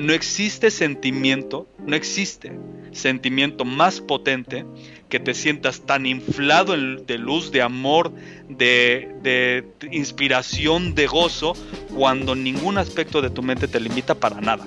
No existe sentimiento, no existe sentimiento más potente que te sientas tan inflado de luz, de amor, de, de inspiración, de gozo, cuando ningún aspecto de tu mente te limita para nada.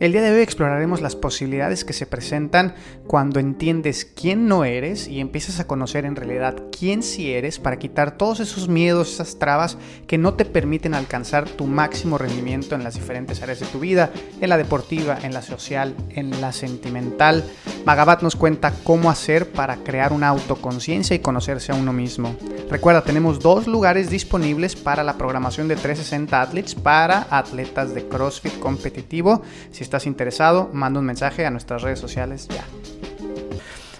El día de hoy exploraremos las posibilidades que se presentan cuando entiendes quién no eres y empiezas a conocer en realidad quién sí eres para quitar todos esos miedos, esas trabas que no te permiten alcanzar tu máximo rendimiento en las diferentes áreas de tu vida, en la deportiva, en la social, en la sentimental. Magabat nos cuenta cómo hacer para crear una autoconciencia y conocerse a uno mismo. Recuerda, tenemos dos lugares disponibles para la programación de 360 Athletes para atletas de CrossFit competitivo. Estás interesado, manda un mensaje a nuestras redes sociales ya.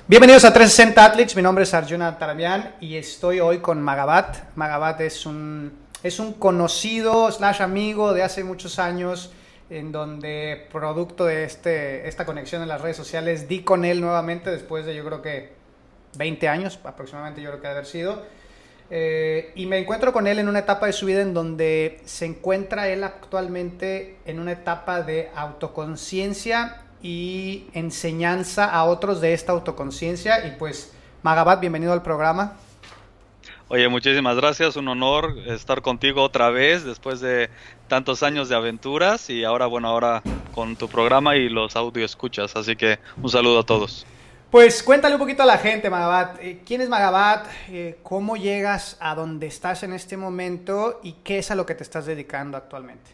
Bienvenidos a 360 Athletes, mi nombre es Arjuna Taramian y estoy hoy con Magabat. Magabat es un, es un conocido slash amigo de hace muchos años en donde producto de este, esta conexión en las redes sociales di con él nuevamente después de yo creo que 20 años aproximadamente yo creo que haber sido eh, y me encuentro con él en una etapa de su vida en donde se encuentra él actualmente en una etapa de autoconciencia y enseñanza a otros de esta autoconciencia. Y pues, Magabat, bienvenido al programa. Oye, muchísimas gracias, un honor estar contigo otra vez después de tantos años de aventuras y ahora, bueno, ahora con tu programa y los audio escuchas, así que un saludo a todos. Pues cuéntale un poquito a la gente, Magabat. Eh, ¿Quién es Magabat? Eh, ¿Cómo llegas a donde estás en este momento? ¿Y qué es a lo que te estás dedicando actualmente?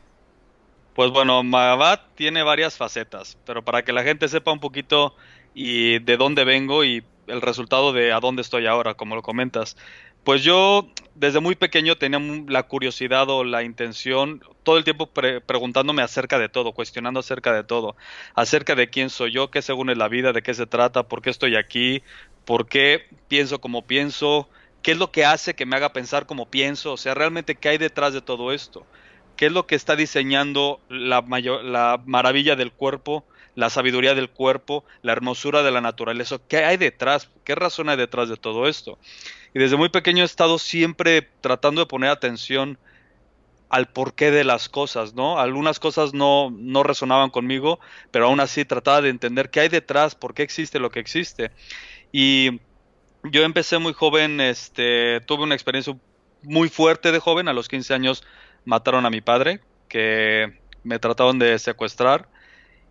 Pues bueno, Magabat tiene varias facetas, pero para que la gente sepa un poquito y de dónde vengo y el resultado de a dónde estoy ahora, como lo comentas. Pues yo desde muy pequeño tenía la curiosidad o la intención, todo el tiempo preguntándome acerca de todo, cuestionando acerca de todo, acerca de quién soy yo, qué según es la vida, de qué se trata, por qué estoy aquí, por qué pienso como pienso, qué es lo que hace que me haga pensar como pienso, o sea, realmente qué hay detrás de todo esto, qué es lo que está diseñando la, la maravilla del cuerpo, la sabiduría del cuerpo, la hermosura de la naturaleza, qué hay detrás, qué razón hay detrás de todo esto. Y desde muy pequeño he estado siempre tratando de poner atención al porqué de las cosas, ¿no? Algunas cosas no, no resonaban conmigo, pero aún así trataba de entender qué hay detrás, por qué existe lo que existe. Y yo empecé muy joven, este, tuve una experiencia muy fuerte de joven, a los 15 años mataron a mi padre, que me trataron de secuestrar,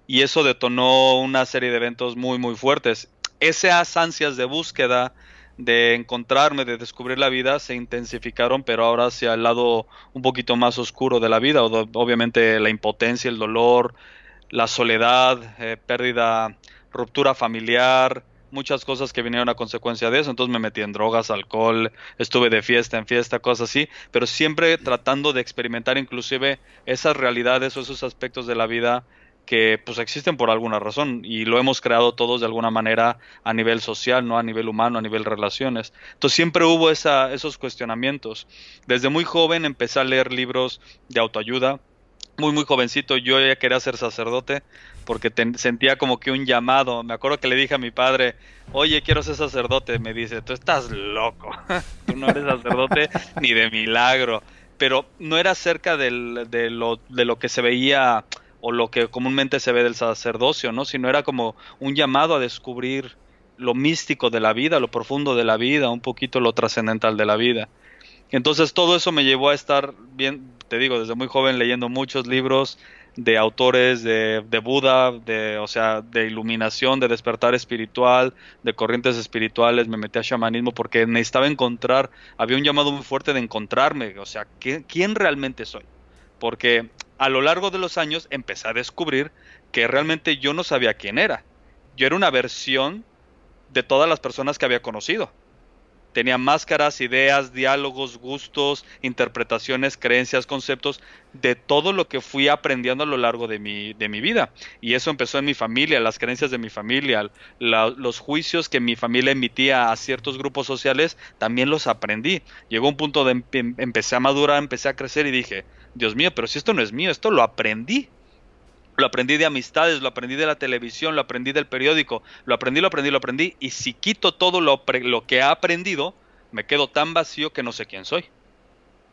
y eso detonó una serie de eventos muy, muy fuertes. Esas ansias de búsqueda, de encontrarme, de descubrir la vida, se intensificaron, pero ahora hacia el lado un poquito más oscuro de la vida, obviamente la impotencia, el dolor, la soledad, eh, pérdida, ruptura familiar, muchas cosas que vinieron a consecuencia de eso, entonces me metí en drogas, alcohol, estuve de fiesta en fiesta, cosas así, pero siempre tratando de experimentar inclusive esas realidades o esos aspectos de la vida que pues existen por alguna razón y lo hemos creado todos de alguna manera a nivel social, no a nivel humano, a nivel relaciones. Entonces siempre hubo esa, esos cuestionamientos. Desde muy joven empecé a leer libros de autoayuda. Muy, muy jovencito yo ya quería ser sacerdote porque sentía como que un llamado. Me acuerdo que le dije a mi padre, oye, quiero ser sacerdote. Me dice, tú estás loco, tú no eres sacerdote ni de milagro. Pero no era cerca de, lo, de lo que se veía o lo que comúnmente se ve del sacerdocio, ¿no? Sino era como un llamado a descubrir lo místico de la vida, lo profundo de la vida, un poquito lo trascendental de la vida. Entonces todo eso me llevó a estar bien, te digo, desde muy joven leyendo muchos libros de autores de, de Buda, de, o sea, de iluminación, de despertar espiritual, de corrientes espirituales, me metí a chamanismo porque necesitaba encontrar, había un llamado muy fuerte de encontrarme, o sea, ¿quién realmente soy? Porque a lo largo de los años empecé a descubrir que realmente yo no sabía quién era. Yo era una versión de todas las personas que había conocido. tenía máscaras, ideas, diálogos, gustos, interpretaciones, creencias, conceptos de todo lo que fui aprendiendo a lo largo de mi, de mi vida. Y eso empezó en mi familia, las creencias de mi familia, los juicios que mi familia emitía a ciertos grupos sociales, también los aprendí. Llegó un punto de em, empecé a madurar, empecé a crecer y dije, Dios mío, pero si esto no es mío, esto lo aprendí. Lo aprendí de amistades, lo aprendí de la televisión, lo aprendí del periódico, lo aprendí, lo aprendí, lo aprendí. Y si quito todo lo, que he aprendido, me quedo tan vacío que no sé quién soy.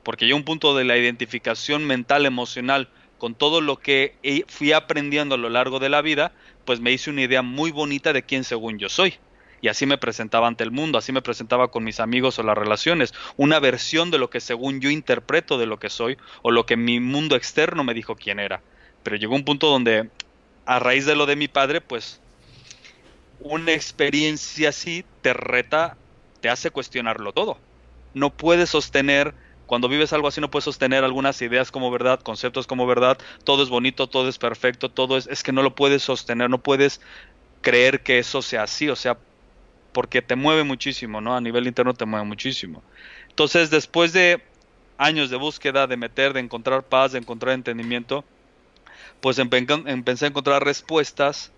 Porque yo un punto de la identificación mental, emocional, con todo lo que fui aprendiendo a lo largo de la vida, pues me hice una idea muy bonita de quién según yo soy. Y así me presentaba ante el mundo, así me presentaba con mis amigos o las relaciones, una versión de lo que según yo interpreto de lo que soy o lo que mi mundo externo me dijo quién era. Pero llegó un punto donde, a raíz de lo de mi padre, pues una experiencia así te reta, te hace cuestionarlo todo. No puedes sostener, cuando vives algo así, no puedes sostener algunas ideas como verdad, conceptos como verdad, todo es bonito, todo es perfecto, todo es, es que no lo puedes sostener, no puedes creer que eso sea así, o sea, porque te mueve muchísimo, ¿no? A nivel interno te mueve muchísimo. Entonces, después de años de búsqueda, de meter, de encontrar paz, de encontrar entendimiento, pues empecé a encontrar respuestas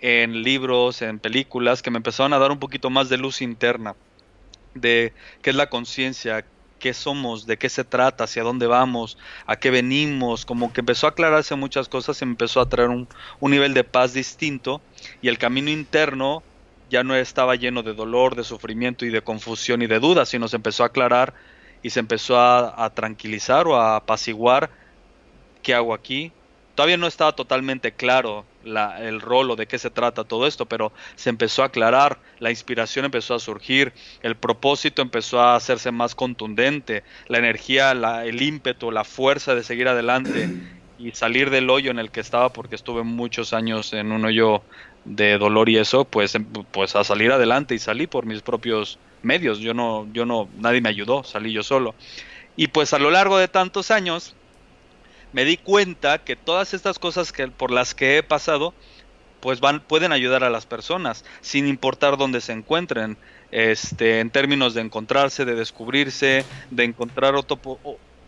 en libros, en películas, que me empezaron a dar un poquito más de luz interna, de qué es la conciencia, qué somos, de qué se trata, hacia dónde vamos, a qué venimos, como que empezó a aclararse muchas cosas y me empezó a traer un, nivel de paz distinto y el camino interno ya no estaba lleno de dolor, de sufrimiento y de confusión y de dudas, sino se empezó a aclarar y se empezó a, a tranquilizar o a apaciguar qué hago aquí, Todavía no estaba totalmente claro el rol o de qué se trata todo esto, pero se empezó a aclarar, la inspiración empezó a surgir, el propósito empezó a hacerse más contundente, la energía, el ímpetu, la fuerza de seguir adelante y salir del hoyo en el que estaba, porque estuve muchos años en un hoyo de dolor y eso, pues, em, pues a salir adelante y salí por mis propios medios. Yo no, yo no, nadie me ayudó, salí yo solo. Y pues a lo largo de tantos años, me di cuenta que todas estas cosas que, por las que he pasado, pues van, pueden ayudar a las personas, sin importar dónde se encuentren, este, en términos de encontrarse, de descubrirse, de encontrar otro,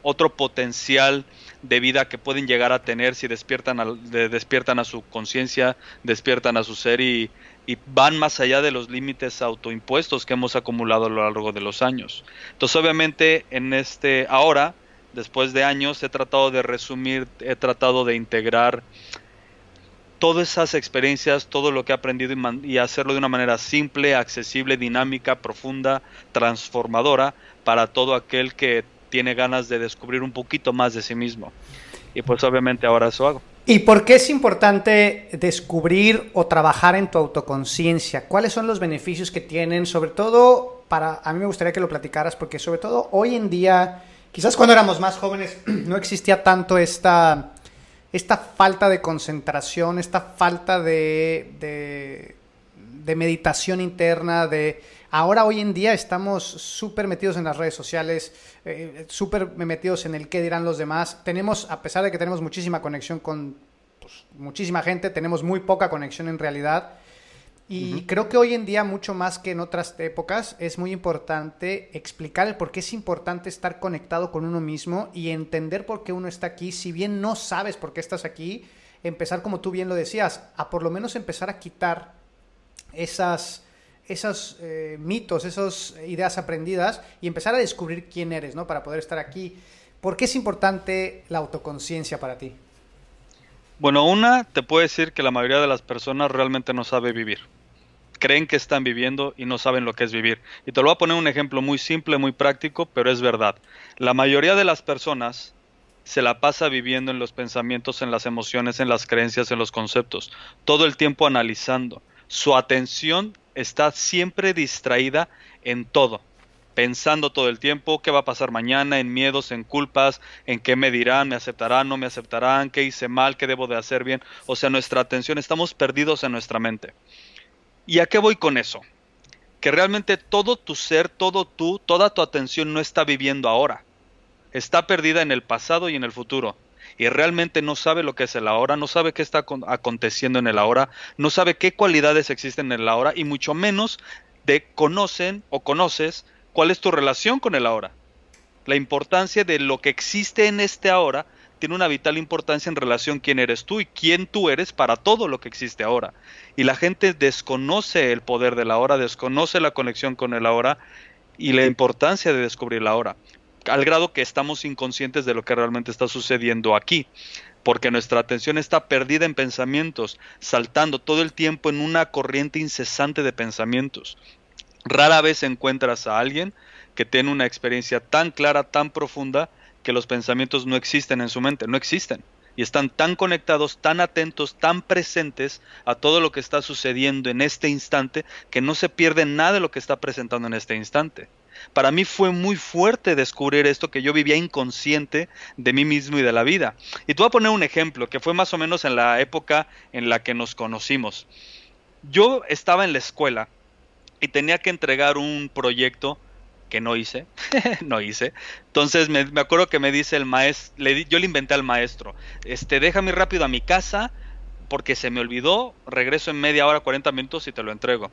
otro potencial de vida que pueden llegar a tener si despiertan a, despiertan a su conciencia, despiertan a su ser y, y, van más allá de los límites autoimpuestos que hemos acumulado a lo largo de los años. Entonces, obviamente, en este ahora después de años he tratado de resumir, he tratado de integrar todas esas experiencias, todo lo que he aprendido y, hacerlo de una manera simple, accesible, dinámica, profunda, transformadora para todo aquel que tiene ganas de descubrir un poquito más de sí mismo. Y pues obviamente ahora eso hago. ¿Y por qué es importante descubrir o trabajar en tu autoconciencia? ¿Cuáles son los beneficios que tienen? Sobre todo, para a mí me gustaría que lo platicaras porque sobre todo hoy en día Quizás cuando éramos más jóvenes no existía tanto esta, esta falta de concentración, esta falta de, de, meditación interna, de... Ahora hoy en día estamos súper metidos en las redes sociales, eh, súper metidos en el qué dirán los demás. Tenemos, a pesar de que tenemos muchísima conexión con pues, muchísima gente, tenemos muy poca conexión en realidad. Y creo que hoy en día, mucho más que en otras épocas, es muy importante explicar el por qué es importante estar conectado con uno mismo y entender por qué uno está aquí. Si bien no sabes por qué estás aquí, empezar, como tú bien lo decías, a por lo menos empezar a quitar esas, esos eh, mitos, esas ideas aprendidas y empezar a descubrir quién eres, ¿no? Para poder estar aquí. ¿Por qué es importante la autoconciencia para ti? Bueno, una, te puedo decir que la mayoría de las personas realmente no sabe vivir creen que están viviendo y no saben lo que es vivir. Y te lo voy a poner un ejemplo muy simple, muy práctico, pero es verdad. La mayoría de las personas se la pasa viviendo en los pensamientos, en las emociones, en las creencias, en los conceptos, todo el tiempo analizando. Su atención está siempre distraída en todo, pensando todo el tiempo qué va a pasar mañana, en miedos, en culpas, en qué me dirán, me aceptarán, no me aceptarán, qué hice mal, qué debo de hacer bien. O sea, nuestra atención, estamos perdidos en nuestra mente. ¿Y a qué voy con eso? Que realmente todo tu ser, todo tú, toda tu atención no está viviendo ahora. Está perdida en el pasado y en el futuro. Y realmente no sabe lo que es el ahora, no sabe qué está aconteciendo en el ahora, no sabe qué cualidades existen en el ahora y mucho menos de conocen o conoces ¿Cuál es tu relación con el ahora? La importancia de lo que existe en este ahora tiene una vital importancia en relación a quién eres tú y quién tú eres para todo lo que existe ahora. Y la gente desconoce el poder del ahora, desconoce la conexión con el ahora y la importancia de descubrir la ahora, al grado que estamos inconscientes de lo que realmente está sucediendo aquí, porque nuestra atención está perdida en pensamientos, saltando todo el tiempo en una corriente incesante de pensamientos. Rara vez encuentras a alguien que tiene una experiencia tan clara, tan profunda, que los pensamientos no existen en su mente, no existen. Y están tan conectados, tan atentos, tan presentes a todo lo que está sucediendo en este instante, que no se pierde nada de lo que está presentando en este instante. Para mí fue muy fuerte descubrir esto que yo vivía inconsciente de mí mismo y de la vida. Y te voy a poner un ejemplo que fue más o menos en la época en la que nos conocimos. Yo estaba en la escuela y tenía que entregar un proyecto que no hice, no hice. Entonces me, acuerdo que me dice el maestro, yo le inventé al maestro, este, déjame rápido a mi casa porque se me olvidó, regreso en media hora, 40 minutos y te lo entrego.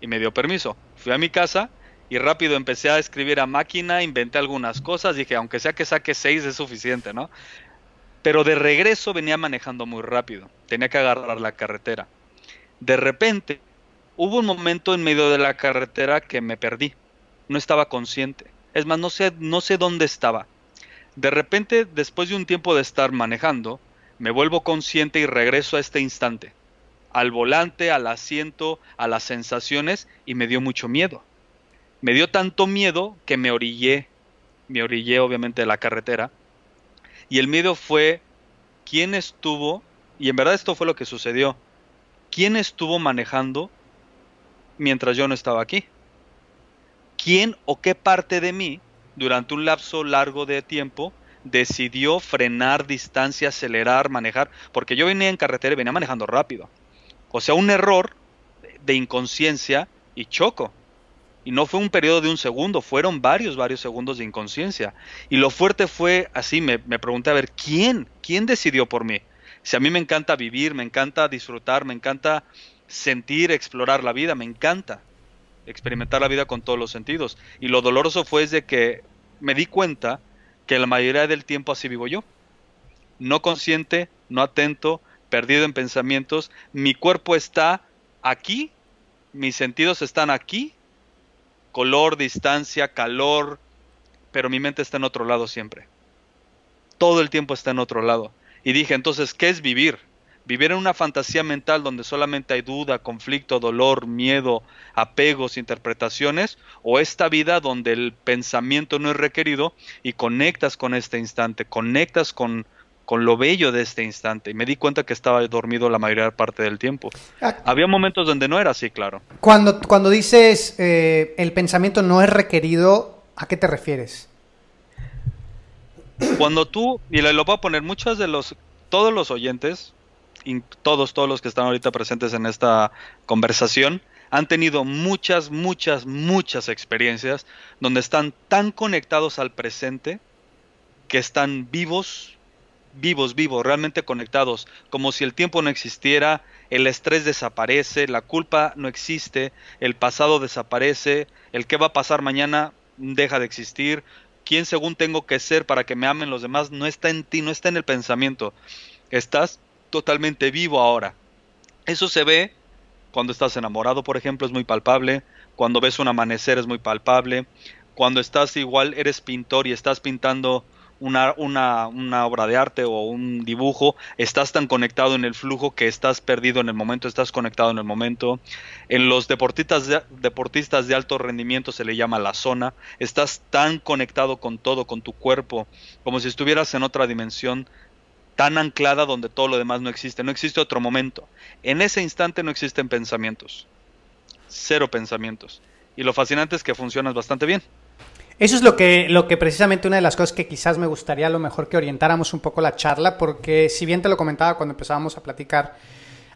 Y me dio permiso. Fui a mi casa y rápido empecé a escribir a máquina, inventé algunas cosas, dije, aunque sea que saque 6 es suficiente, ¿no? Pero de regreso venía manejando muy rápido, tenía que agarrar la carretera. De repente, hubo un momento en medio de la carretera que me perdí no estaba consciente. Es más, no sé, no sé dónde estaba. De repente, después de un tiempo de estar manejando, me vuelvo consciente y regreso a este instante, al volante, al asiento, a las sensaciones y me dio mucho miedo. Me dio tanto miedo que me orillé, me orillé obviamente de la carretera y el miedo fue quién estuvo, y en verdad esto fue lo que sucedió, quién estuvo manejando mientras yo no estaba aquí quién o qué parte de mí, durante un lapso largo de tiempo, decidió frenar distancia, acelerar, manejar, porque yo venía en carretera y venía manejando rápido. O sea, un error de inconsciencia y choco. Y no fue un periodo de un segundo, fueron varios, varios segundos de inconsciencia. Y lo fuerte fue así, me, pregunté, a ver, ¿quién? ¿Quién decidió por mí? Si a mí me encanta vivir, me encanta disfrutar, me encanta sentir, explorar la vida, me encanta experimentar la vida con todos los sentidos. Y lo doloroso fue de que me di cuenta que la mayoría del tiempo así vivo yo. No consciente, no atento, perdido en pensamientos. Mi cuerpo está aquí, mis sentidos están aquí, color, distancia, calor, pero mi mente está en otro lado siempre. Todo el tiempo está en otro lado. Y dije, entonces, ¿qué es vivir? Vivir en una fantasía mental donde solamente hay duda, conflicto, dolor, miedo, apegos, interpretaciones, o esta vida donde el pensamiento no es requerido y conectas con este instante, conectas con, con lo bello de este instante. Y me di cuenta que estaba dormido la mayoría parte del tiempo. Ah. Había momentos donde no era así, claro. Cuando, cuando dices eh, el pensamiento no es requerido, ¿a qué te refieres? Cuando tú, y lo voy a poner, muchos de los, todos los oyentes, todos, todos los que están ahorita presentes en esta conversación, han tenido muchas, muchas, muchas experiencias donde están tan conectados al presente que están vivos, vivos, vivos, realmente conectados, como si el tiempo no existiera, el estrés desaparece, la culpa no existe, el pasado desaparece, el qué va a pasar mañana deja de existir, quién según tengo que ser para que me amen los demás no está en ti, no está en el pensamiento. Estás totalmente vivo ahora. Eso se ve cuando estás enamorado, por ejemplo, es muy palpable. Cuando ves un amanecer es muy palpable. Cuando estás igual, eres pintor y estás pintando una, una, una, obra de arte o un dibujo, estás tan conectado en el flujo que estás perdido en el momento, estás conectado en el momento. En los deportistas de, deportistas de alto rendimiento se le llama la zona, estás tan conectado con todo, con tu cuerpo, como si estuvieras en otra dimensión tan anclada donde todo lo demás no existe, no existe otro momento. En ese instante no existen pensamientos, cero pensamientos. Y lo fascinante es que funcionas bastante bien. Eso es lo que, lo que precisamente una de las cosas que quizás me gustaría a lo mejor que orientáramos un poco la charla, porque si bien te lo comentaba cuando empezábamos a platicar,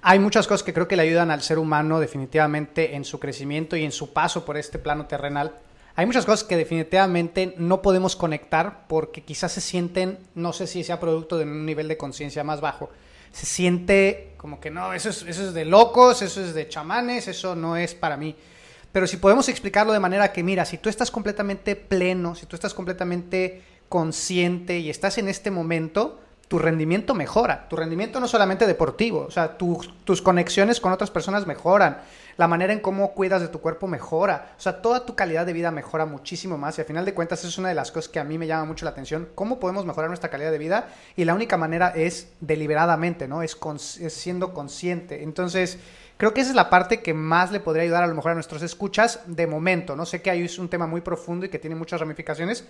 hay muchas cosas que creo que le ayudan al ser humano definitivamente en su crecimiento y en su paso por este plano terrenal. Hay muchas cosas que definitivamente no podemos conectar porque quizás se sienten, no sé si sea producto de un nivel de conciencia más bajo, se siente como que no, eso es, eso es de locos, eso es de chamanes, eso no es para mí. Pero si podemos explicarlo de manera que, mira, si tú estás completamente pleno, si tú estás completamente consciente y estás en este momento, tu rendimiento mejora. Tu rendimiento no solamente deportivo, o sea, tus conexiones con otras personas mejoran. La manera en cómo cuidas de tu cuerpo mejora. O sea, toda tu calidad de vida mejora muchísimo más. Y al final de cuentas, es una de las cosas que a mí me llama mucho la atención. ¿Cómo podemos mejorar nuestra calidad de vida? Y la única manera es deliberadamente, ¿no? Es, es siendo consciente. Entonces, Creo que esa es la parte que más le podría ayudar a lo mejor a nuestros escuchas de momento. No sé que ahí es un tema muy profundo y que tiene muchas ramificaciones,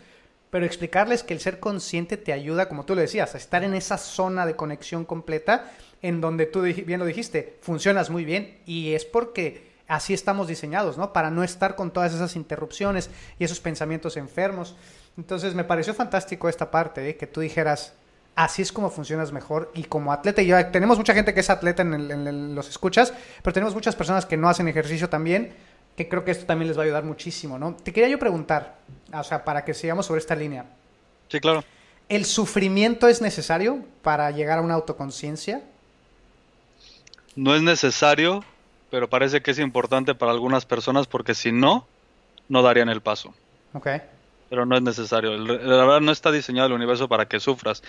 pero explicarles que el ser consciente te ayuda, como tú lo decías, a estar en esa zona de conexión completa en donde tú bien lo dijiste, funcionas muy bien y es porque así estamos diseñados, ¿no? Para no estar con todas esas interrupciones y esos pensamientos enfermos. Entonces me pareció fantástico esta parte, ¿eh? que tú dijeras, así es como funcionas mejor. Y como atleta, y ya tenemos mucha gente que es atleta en, los escuchas, pero tenemos muchas personas que no hacen ejercicio también, que creo que esto también les va a ayudar muchísimo, ¿no? Te quería yo preguntar, o sea, para que sigamos sobre esta línea. Sí, claro. ¿El sufrimiento es necesario para llegar a una autoconciencia? No es necesario, pero parece que es importante para algunas personas porque si no, no darían el paso. Ok pero no es necesario. La verdad no está diseñado el universo para que sufras,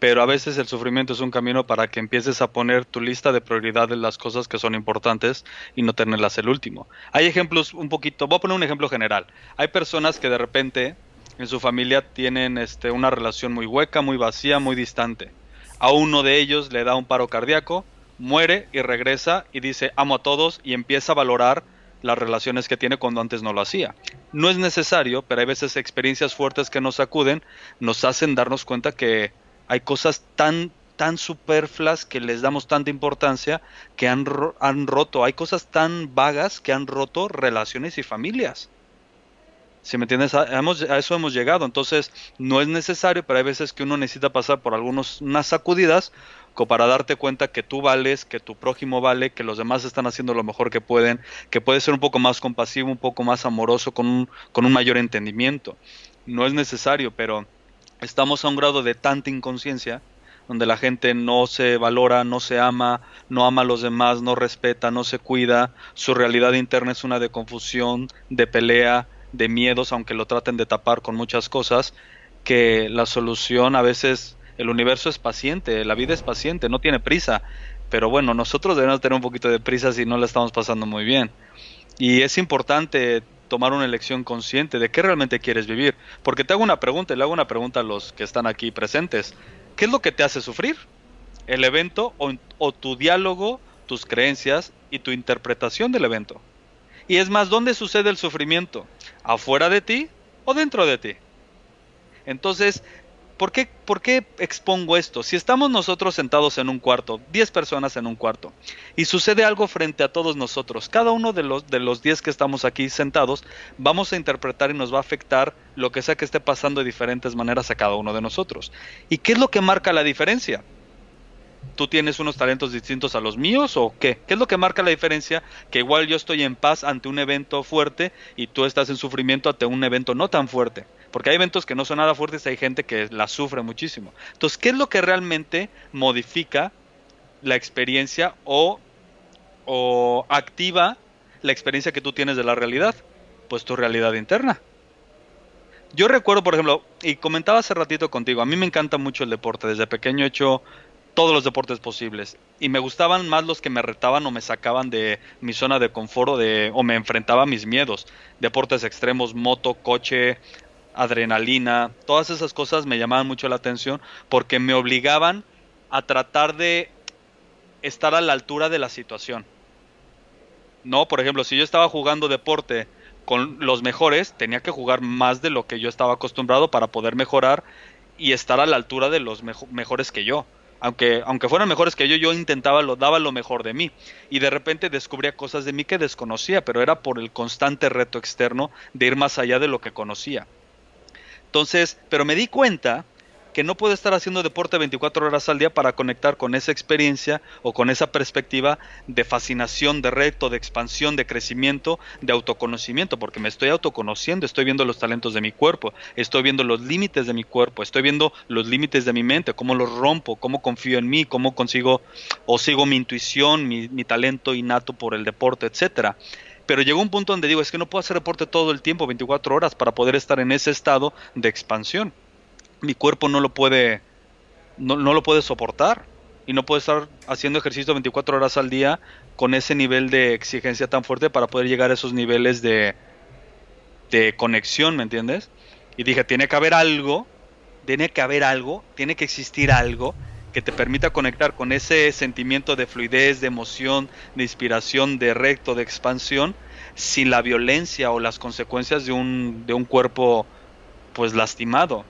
pero a veces el sufrimiento es un camino para que empieces a poner tu lista de prioridades las cosas que son importantes y no tenerlas el último. Hay ejemplos un poquito, voy a poner un ejemplo general. Hay personas que de repente en su familia tienen este, una relación muy hueca, muy vacía, muy distante. A uno de ellos le da un paro cardíaco, muere y regresa y dice amo a todos y empieza a valorar las relaciones que tiene cuando antes no lo hacía. No es necesario, pero hay veces experiencias fuertes que nos sacuden, nos hacen darnos cuenta que hay cosas tan tan superfluas que les damos tanta importancia que han, han roto, hay cosas tan vagas que han roto relaciones y familias. Si me entiendes, a, a, eso hemos llegado. Entonces, no es necesario, pero hay veces que uno necesita pasar por algunas sacudidas para darte cuenta que tú vales, que tu prójimo vale, que los demás están haciendo lo mejor que pueden, que puedes ser un poco más compasivo, un poco más amoroso, con un, con un mayor entendimiento. No es necesario, pero estamos a un grado de tanta inconsciencia donde la gente no se valora, no se ama, no ama a los demás, no respeta, no se cuida, su realidad interna es una de confusión, de pelea, de miedos, aunque lo traten de tapar con muchas cosas, que la solución a veces el universo es paciente, la vida es paciente, no tiene prisa. Pero bueno, nosotros debemos tener un poquito de prisa si no la estamos pasando muy bien. Y es importante tomar una elección consciente de qué realmente quieres vivir. Porque te hago una pregunta, y le hago una pregunta a los que están aquí presentes. ¿Qué es lo que te hace sufrir? ¿El evento o, o tu diálogo, tus creencias y tu interpretación del evento? Y es más, ¿dónde sucede el sufrimiento? ¿Afuera de ti o dentro de ti? Entonces, ¿Por qué, ¿Por qué expongo esto? Si estamos nosotros sentados en un cuarto, 10 personas en un cuarto, y sucede algo frente a todos nosotros, cada uno de los, de los 10 que estamos aquí sentados, vamos a interpretar y nos va a afectar lo que sea que esté pasando de diferentes maneras a cada uno de nosotros. ¿Y qué es lo que marca la diferencia? ¿Tú tienes unos talentos distintos a los míos o qué? ¿Qué es lo que marca la diferencia? Que igual yo estoy en paz ante un evento fuerte y tú estás en sufrimiento ante un evento no tan fuerte. Porque hay eventos que no son nada fuertes y hay gente que la sufre muchísimo. Entonces, ¿qué es lo que realmente modifica la experiencia o, o activa la experiencia que tú tienes de la realidad? Pues tu realidad interna. Yo recuerdo, por ejemplo, y comentaba hace ratito contigo, a mí me encanta mucho el deporte. Desde pequeño he hecho todos los deportes posibles. Y me gustaban más los que me retaban o me sacaban de mi zona de confort o, de, o me enfrentaba a mis miedos. Deportes extremos, moto, coche, adrenalina, todas esas cosas me llamaban mucho la atención porque me obligaban a tratar de estar a la altura de la situación. No, por ejemplo, si yo estaba jugando deporte con los mejores, tenía que jugar más de lo que yo estaba acostumbrado para poder mejorar y estar a la altura de los mejores que yo. Aunque, aunque fueran mejores que yo, yo intentaba, lo daba lo mejor de mí. Y de repente descubría cosas de mí que desconocía, pero era por el constante reto externo de ir más allá de lo que conocía. Entonces, pero me di cuenta que no puedo estar haciendo deporte 24 horas al día para conectar con esa experiencia o con esa perspectiva de fascinación, de reto, de expansión, de crecimiento, de autoconocimiento, porque me estoy autoconociendo, estoy viendo los talentos de mi cuerpo, estoy viendo los límites de mi cuerpo, estoy viendo los límites de mi mente, cómo los rompo, cómo confío en mí, cómo consigo o sigo mi intuición, mi, mi talento innato por el deporte, etcétera Pero llegó un punto donde digo, es que no puedo hacer deporte todo el tiempo, 24 horas, para poder estar en ese estado de expansión. Mi cuerpo no lo puede, no, no lo puede soportar y no puedo estar haciendo ejercicio 24 horas al día con ese nivel de exigencia tan fuerte para poder llegar a esos niveles de, de conexión, ¿me entiendes? Y dije, tiene que haber algo, tiene que haber algo, tiene que existir algo que te permita conectar con ese sentimiento de fluidez, de emoción, de inspiración, de recto, de expansión, sin la violencia o las consecuencias de un, de un cuerpo pues lastimado.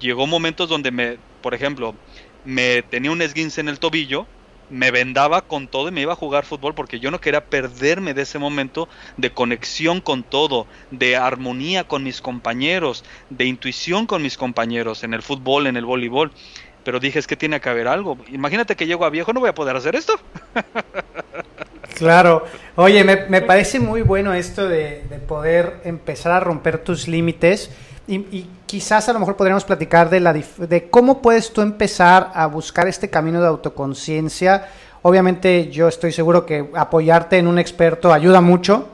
Llegó momentos donde me, por ejemplo, me tenía un esguince en el tobillo, me vendaba con todo y me iba a jugar fútbol porque yo no quería perderme de ese momento de conexión con todo, de armonía con mis compañeros, de intuición con mis compañeros en el fútbol, en el voleibol pero dije es que tiene que haber algo. Imagínate que llego a viejo, no voy a poder hacer esto. Claro, oye, me, parece muy bueno esto de, poder empezar a romper tus límites y, quizás a lo mejor podríamos platicar de, la, de cómo puedes tú empezar a buscar este camino de autoconciencia. Obviamente yo estoy seguro que apoyarte en un experto ayuda mucho,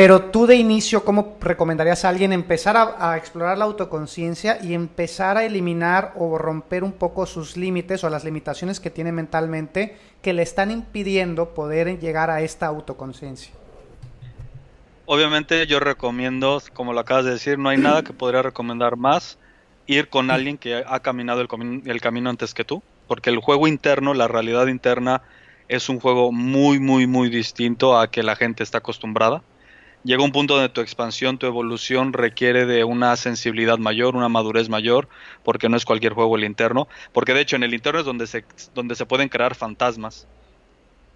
pero tú de inicio, ¿cómo recomendarías a alguien empezar a, explorar la autoconciencia y empezar a eliminar o romper un poco sus límites o las limitaciones que tiene mentalmente que le están impidiendo poder llegar a esta autoconciencia? Obviamente yo recomiendo, como lo acabas de decir, no hay nada que podría recomendar más ir con alguien que ha caminado el, el camino antes que tú, porque el juego interno, la realidad interna, es un juego muy, muy, muy distinto a que la gente está acostumbrada llega un punto donde tu expansión, tu evolución requiere de una sensibilidad mayor, una madurez mayor, porque no es cualquier juego el interno, porque de hecho en el interno es donde se, donde se pueden crear fantasmas,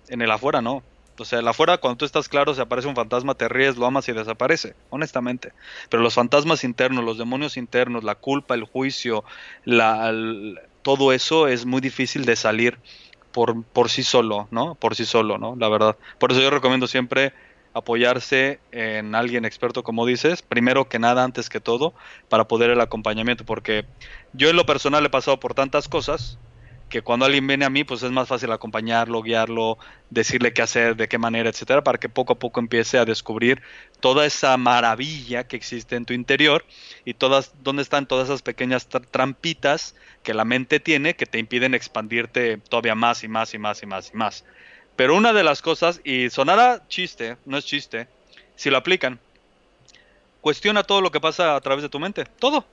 en el afuera no. O sea, el afuera cuando tú estás claro, se aparece un fantasma, te ríes, lo amas y desaparece, honestamente. Pero los fantasmas internos, los demonios internos, la culpa, el juicio, la, todo eso es muy difícil de salir por, por sí solo, ¿no? Por sí solo, ¿no? La verdad. Por eso yo recomiendo siempre apoyarse en alguien experto, como dices, primero que nada, antes que todo, para poder el acompañamiento, porque yo en lo personal he pasado por tantas cosas que cuando alguien viene a mí, pues es más fácil acompañarlo, guiarlo, decirle qué hacer, de qué manera, etcétera, para que poco a poco empiece a descubrir toda esa maravilla que existe en tu interior y todas, dónde están todas esas pequeñas trampitas que la mente tiene que te impiden expandirte todavía más y más y más y más y más. Pero una de las cosas, y sonará chiste, no es chiste, si lo aplican, cuestiona todo lo que pasa a través de tu mente, todo.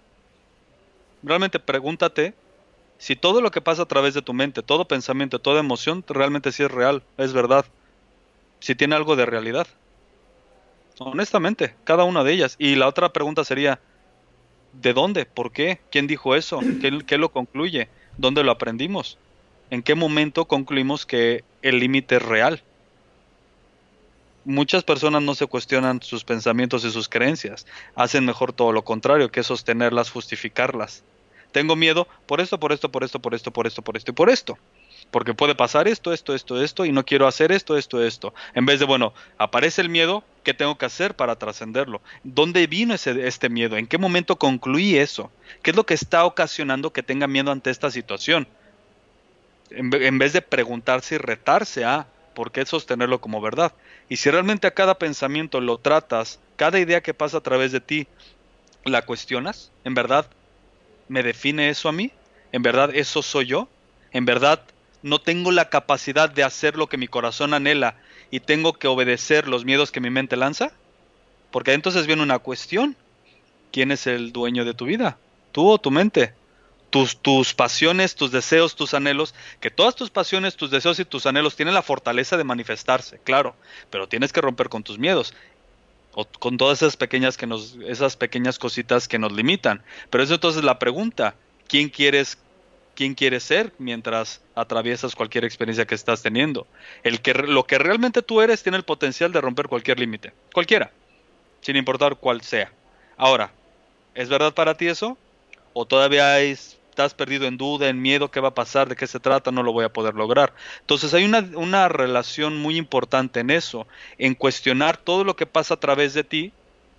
Realmente pregúntate si todo lo que pasa a través de tu mente, todo pensamiento, toda emoción, realmente sí es real, es verdad, si tiene algo de realidad. Honestamente, cada una de ellas. Y la otra pregunta sería, ¿de dónde? ¿Por qué? ¿Quién dijo eso? ¿Qué, qué lo concluye? ¿Dónde lo aprendimos? ¿En qué momento concluimos que el límite es real? Muchas personas no se cuestionan sus pensamientos y sus creencias, hacen mejor todo lo contrario, que sostenerlas, justificarlas. Tengo miedo por esto, por esto, por esto, por esto, por esto, por esto y por esto. Porque puede pasar esto, esto, esto, esto, y no quiero hacer esto, esto, esto. En vez de, bueno, aparece el miedo, ¿qué tengo que hacer para trascenderlo? ¿Dónde vino este miedo? ¿En qué momento concluí eso? ¿Qué es lo que está ocasionando que tenga miedo ante esta situación? En, vez de preguntarse y retarse a por qué sostenerlo como verdad. Y si realmente a cada pensamiento lo tratas, cada idea que pasa a través de ti, la cuestionas, ¿en verdad me define eso a mí? ¿En verdad eso soy yo? ¿En verdad no tengo la capacidad de hacer lo que mi corazón anhela y tengo que obedecer los miedos que mi mente lanza? Porque entonces viene una cuestión. ¿Quién es el dueño de tu vida? ¿Tú o tu mente? Tus, tus pasiones, tus deseos, tus anhelos, que todas tus pasiones, tus deseos y tus anhelos tienen la fortaleza de manifestarse, claro, pero tienes que romper con tus miedos o con todas esas pequeñas que nos esas pequeñas cositas que nos limitan. Pero eso entonces la pregunta, ¿quién quieres quién quieres ser mientras atraviesas cualquier experiencia que estás teniendo? El que lo que realmente tú eres tiene el potencial de romper cualquier límite, cualquiera, sin importar cuál sea. Ahora, ¿es verdad para ti eso? ¿O todavía hay estás perdido en duda, en miedo, qué va a pasar, de qué se trata, no lo voy a poder lograr. Entonces hay una, relación muy importante en eso, en cuestionar todo lo que pasa a través de ti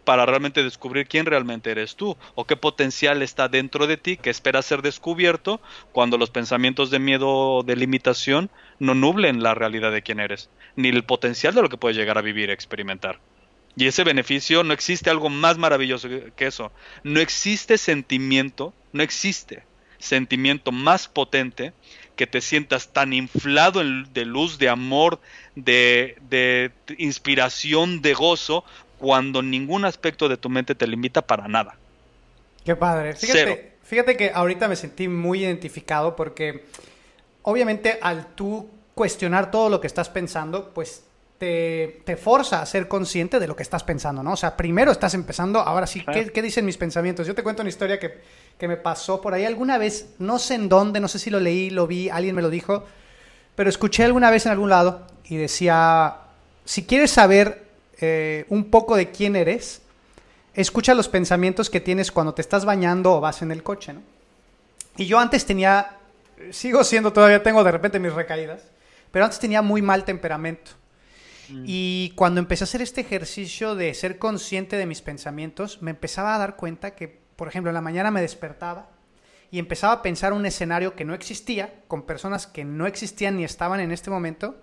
para realmente descubrir quién realmente eres tú o qué potencial está dentro de ti que espera ser descubierto cuando los pensamientos de miedo o de limitación no nublen la realidad de quién eres, ni el potencial de lo que puedes llegar a vivir, experimentar. Y ese beneficio no existe algo más maravilloso que eso. No existe sentimiento, no existe sentimiento más potente que te sientas tan inflado de luz, de amor, de, de inspiración, de gozo, cuando ningún aspecto de tu mente te limita para nada. Qué padre. Fíjate, fíjate que ahorita me sentí muy identificado porque obviamente al tú cuestionar todo lo que estás pensando, pues te, te, forza a ser consciente de lo que estás pensando, ¿no? O sea, primero estás empezando, ahora sí, ¿qué, dicen mis pensamientos? Yo te cuento una historia que, que, me pasó por ahí alguna vez, no sé en dónde, no sé si lo leí, lo vi, alguien me lo dijo, pero escuché alguna vez en algún lado y decía, si quieres saber eh, un poco de quién eres, escucha los pensamientos que tienes cuando te estás bañando o vas en el coche, ¿no? Y yo antes tenía, sigo siendo, todavía tengo de repente mis recaídas, pero antes tenía muy mal temperamento. Mm. Y cuando empecé a hacer este ejercicio de ser consciente de mis pensamientos, me empezaba a dar cuenta que, por ejemplo, en la mañana me despertaba y empezaba a pensar un escenario que no existía, con personas que no existían ni estaban en este momento,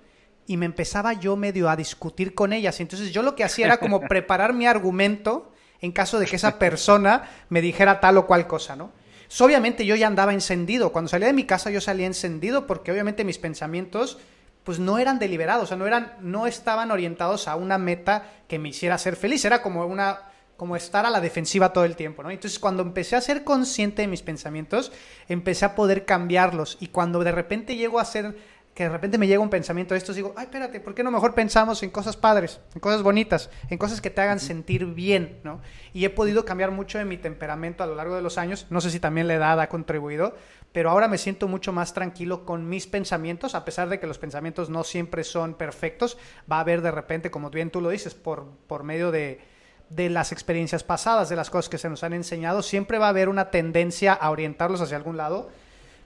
y me empezaba yo medio a discutir con ellas. Entonces yo lo que hacía era como preparar mi argumento en caso de que esa persona me dijera tal o cual cosa, ¿no? obviamente yo ya andaba encendido. Cuando salía de mi casa yo salía encendido porque obviamente mis pensamientos pues no eran deliberados, o sea, no eran, no estaban orientados a una meta que me hiciera ser feliz, era como una, como estar a la defensiva todo el tiempo, ¿no? Entonces cuando empecé a ser consciente de mis pensamientos, empecé a poder cambiarlos y cuando de repente llego a ser que de repente me llega un pensamiento de estos, digo, ay, espérate, ¿por qué no mejor pensamos en cosas padres, en cosas bonitas, en cosas que te hagan sentir bien, ¿no? Y he podido cambiar mucho de mi temperamento a lo largo de los años, no sé si también la edad ha contribuido, pero ahora me siento mucho más tranquilo con mis pensamientos, a pesar de que los pensamientos no siempre son perfectos, va a haber de repente, como bien tú lo dices, por, por medio de, de las experiencias pasadas, de las cosas que se nos han enseñado, siempre va a haber una tendencia a orientarlos hacia algún lado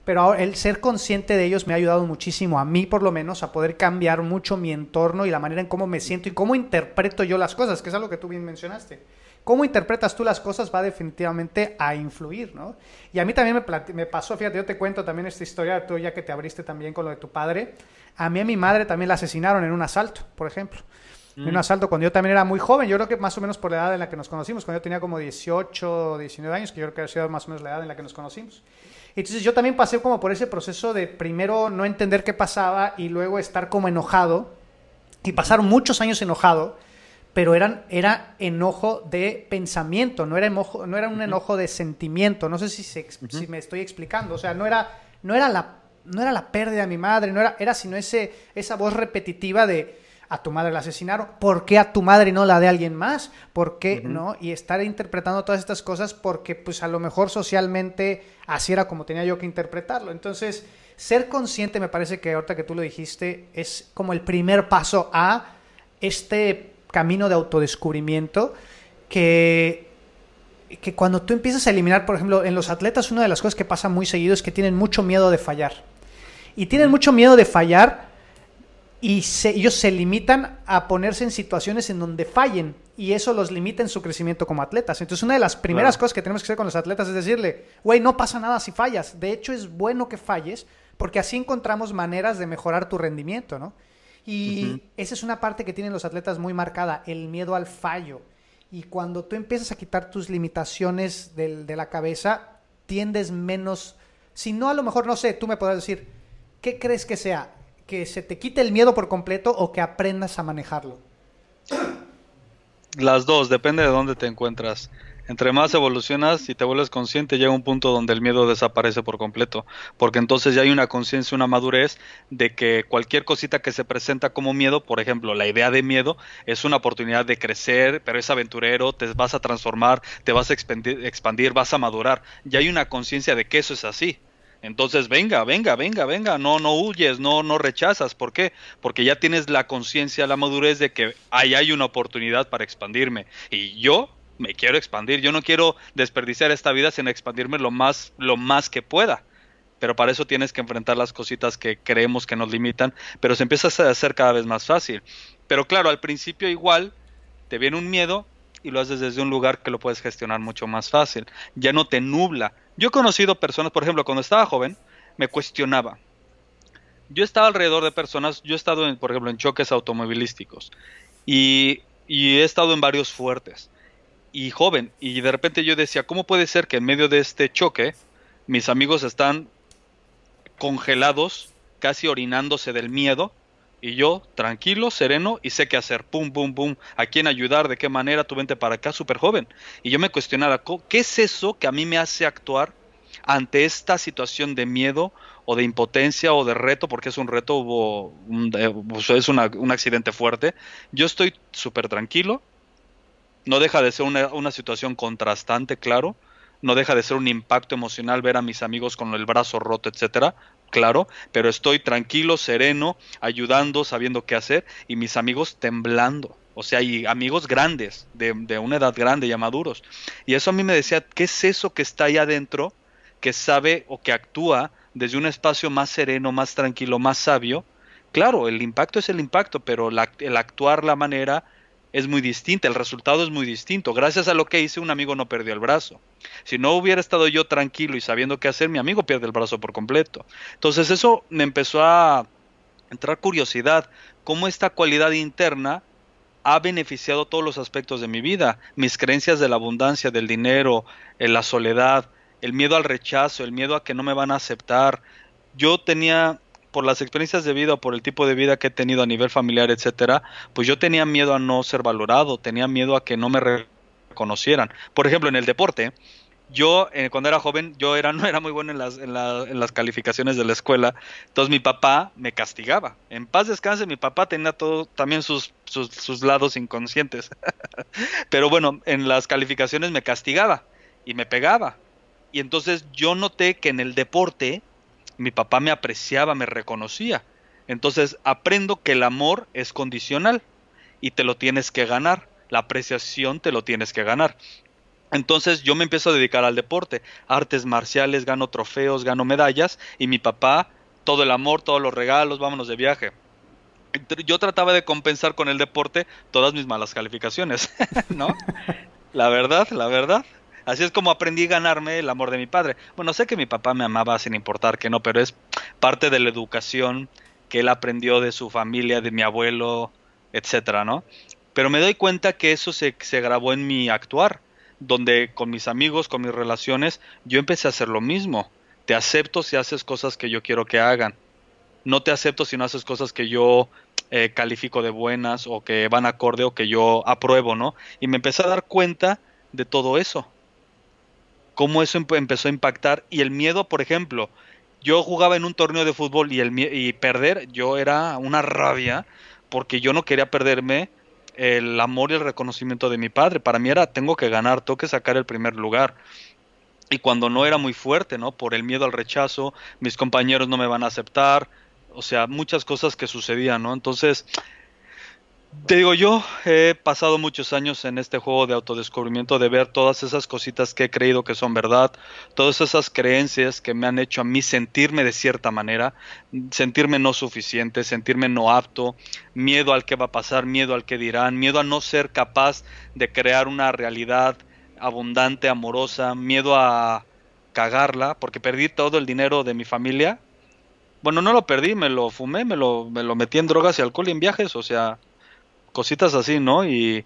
pero el ser consciente de ellos me ha ayudado muchísimo, a mí por lo menos, a poder cambiar mucho mi entorno y la manera en cómo me siento y cómo interpreto yo las cosas, que es algo que tú bien mencionaste. Cómo interpretas tú las cosas va definitivamente a influir, ¿no? Y a mí también me, me pasó, fíjate, yo te cuento también esta historia, tú ya que te abriste también con lo de tu padre. A mí a mi madre también la asesinaron en un asalto, por ejemplo. En un mm. asalto cuando yo también era muy joven, yo creo que más o menos por la edad en la que nos conocimos, cuando yo tenía como 18 o 19 años, que yo creo que ha sido más o menos la edad en la que nos conocimos. Entonces yo también pasé como por ese proceso de primero no entender qué pasaba y luego estar como enojado. Y pasaron muchos años enojado, pero eran, era enojo de pensamiento, no era, enojo, no era un enojo de sentimiento. No sé si, si me estoy explicando. O sea, no era, no era, la, no era la pérdida de mi madre, no era, era sino ese, esa voz repetitiva de a tu madre la asesinaron, ¿por qué a tu madre no la de alguien más? ¿Por qué no? Y estar interpretando todas estas cosas porque pues a lo mejor socialmente así era como tenía yo que interpretarlo. Entonces, ser consciente me parece que ahorita que tú lo dijiste es como el primer paso a este camino de autodescubrimiento que que cuando tú empiezas a eliminar, por ejemplo, en los atletas una de las cosas que pasa muy seguido es que tienen mucho miedo de fallar. Y tienen mucho miedo de fallar y ellos se limitan a ponerse en situaciones en donde fallen y eso los limita en su crecimiento como atletas. Entonces, una de las primeras cosas que tenemos que hacer con los atletas es decirle, güey, no pasa nada si fallas. De hecho, es bueno que falles porque así encontramos maneras de mejorar tu rendimiento, ¿no? Y esa es una parte que tienen los atletas muy marcada, el miedo al fallo. Y cuando tú empiezas a quitar tus limitaciones de la cabeza, tiendes menos, si no a lo mejor, no sé, tú me podrás decir, ¿qué crees que sea? que se te quite el miedo por completo o que aprendas a manejarlo? Las dos, depende de dónde te encuentras. Entre más evolucionas y te vuelves consciente, llega un punto donde el miedo desaparece por completo, porque entonces ya hay una conciencia, una madurez de que cualquier cosita que se presenta como miedo, por ejemplo, la idea de miedo, es una oportunidad de crecer, pero es aventurero, te vas a transformar, te vas a expandir, expandir vas a madurar. Ya hay una conciencia de que eso es así. Entonces, venga, venga, venga, venga, no, no huyes, no, no rechazas. ¿Por qué? Porque ya tienes la conciencia, la madurez de que ahí hay una oportunidad para expandirme. Y yo me quiero expandir. Yo no quiero desperdiciar esta vida sin expandirme lo más, lo más que pueda. Pero para eso tienes que enfrentar las cositas que creemos que nos limitan, pero se empieza a hacer cada vez más fácil. Pero claro, al principio igual te viene un miedo y lo haces desde un lugar que lo puedes gestionar mucho más fácil. Ya no te nubla yo he conocido personas, por ejemplo, cuando estaba joven, me cuestionaba. Yo estaba alrededor de personas, yo he estado, en, por ejemplo, en choques automovilísticos y y he estado en varios fuertes y joven. Y de repente yo decía, ¿cómo puede ser que en medio de este choque mis amigos están congelados, casi orinándose del miedo y yo tranquilo, sereno y sé qué hacer, pum, pum, pum, a quién ayudar, de qué manera, tú vente para acá, súper joven. Y yo me cuestionaba, ¿qué es eso que a mí me hace actuar ante esta situación de miedo o de impotencia o de reto, porque es un reto, hubo pues, es un accidente fuerte, yo estoy súper tranquilo, no deja de ser una, una, situación contrastante, claro, no deja de ser un impacto emocional ver a mis amigos con el brazo roto, etcétera, claro, pero estoy tranquilo, sereno, ayudando, sabiendo qué hacer, y mis amigos temblando. O sea, y amigos grandes, de, de una edad grande, ya maduros. Y eso a mí me decía, ¿qué es eso que está ahí adentro, que sabe o que actúa desde un espacio más sereno, más tranquilo, más sabio, claro, el impacto es el impacto, pero el actuar la manera es muy distinta, el resultado es muy distinto. Gracias a lo que hice, un amigo no perdió el brazo. Si no hubiera estado yo tranquilo y sabiendo qué hacer, mi amigo pierde el brazo por completo. Entonces eso me empezó a entrar curiosidad, cómo esta cualidad interna ha beneficiado todos los aspectos de mi vida, mis creencias de la abundancia, del dinero, en la soledad, el miedo al rechazo, el miedo a que no me van a aceptar. Yo tenía, por las experiencias de vida, por el tipo de vida que he tenido a nivel familiar, etcétera, pues yo tenía miedo a no ser valorado, tenía miedo a que no me reconocieran. Por ejemplo, en el deporte, yo eh, cuando era joven yo era no era muy bueno en las, en, las calificaciones de la escuela entonces mi papá me castigaba. En paz descanse mi papá tenía todo también sus, sus, sus lados inconscientes. Pero bueno en las calificaciones me castigaba y me pegaba. Y entonces yo noté que en el deporte mi papá me apreciaba, me reconocía. Entonces aprendo que el amor es condicional y te lo tienes que ganar. La apreciación te lo tienes que ganar. Entonces yo me empiezo a dedicar al deporte, artes marciales, gano trofeos, gano medallas y mi papá, todo el amor, todos los regalos, vámonos de viaje. Yo trataba de compensar con el deporte todas mis malas calificaciones, ¿no? La verdad, la verdad. Así es como aprendí a ganarme el amor de mi padre. Bueno, sé que mi papá me amaba sin importar que no, pero es parte de la educación que él aprendió de su familia, de mi abuelo, etcétera, ¿no? Pero me doy cuenta que eso se, grabó en mi actuar, donde con mis amigos, con mis relaciones, yo empecé a hacer lo mismo. Te acepto si haces cosas que yo quiero que hagan. No te acepto si no haces cosas que yo eh, califico de buenas o que van acorde o que yo apruebo, ¿no? Y me empecé a dar cuenta de todo eso cómo eso empezó a impactar y el miedo, por ejemplo, yo jugaba en un torneo de fútbol y, el, y perder, yo era una rabia porque yo no quería perderme el amor y el reconocimiento de mi padre. Para mí era, tengo que ganar, tengo que sacar el primer lugar. Y cuando no era muy fuerte, ¿no? Por el miedo al rechazo, mis compañeros no me van a aceptar, o sea, muchas cosas que sucedían, ¿no? Entonces, te digo, yo he pasado muchos años en este juego de autodescubrimiento de ver todas esas cositas que he creído que son verdad, todas esas creencias que me han hecho a mí sentirme de cierta manera, sentirme no suficiente, sentirme no apto, miedo al que va a pasar, miedo al que dirán, miedo a no ser capaz de crear una realidad abundante, amorosa, miedo a cagarla, porque perdí todo el dinero de mi familia. Bueno, no lo perdí, me lo fumé, me lo, me lo metí en drogas y alcohol y en viajes, o sea, cositas así, ¿no? Y,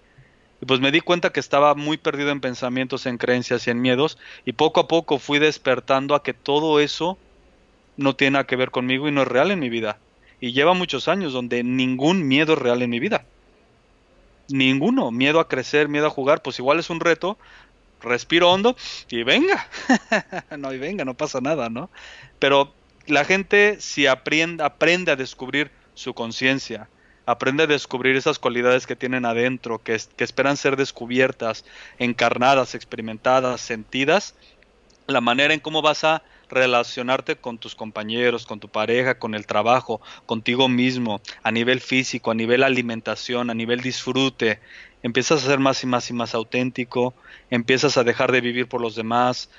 pues me di cuenta que estaba muy perdido en pensamientos, en creencias y en miedos, y poco a poco fui despertando a que todo eso no tiene nada que ver conmigo y no es real en mi vida. Y lleva muchos años donde ningún miedo es real en mi vida. Ninguno. Miedo a crecer, miedo a jugar, pues igual es un reto. Respiro hondo y venga. no, y venga, no pasa nada, ¿no? Pero la gente si aprende, aprende a descubrir su conciencia, aprende a descubrir esas cualidades que tienen adentro, que, que esperan ser descubiertas, encarnadas, experimentadas, sentidas, la manera en cómo vas a relacionarte con tus compañeros, con tu pareja, con el trabajo, contigo mismo, a nivel físico, a nivel alimentación, a nivel disfrute. Empiezas a ser más y más y más auténtico, empiezas a dejar de vivir por los demás,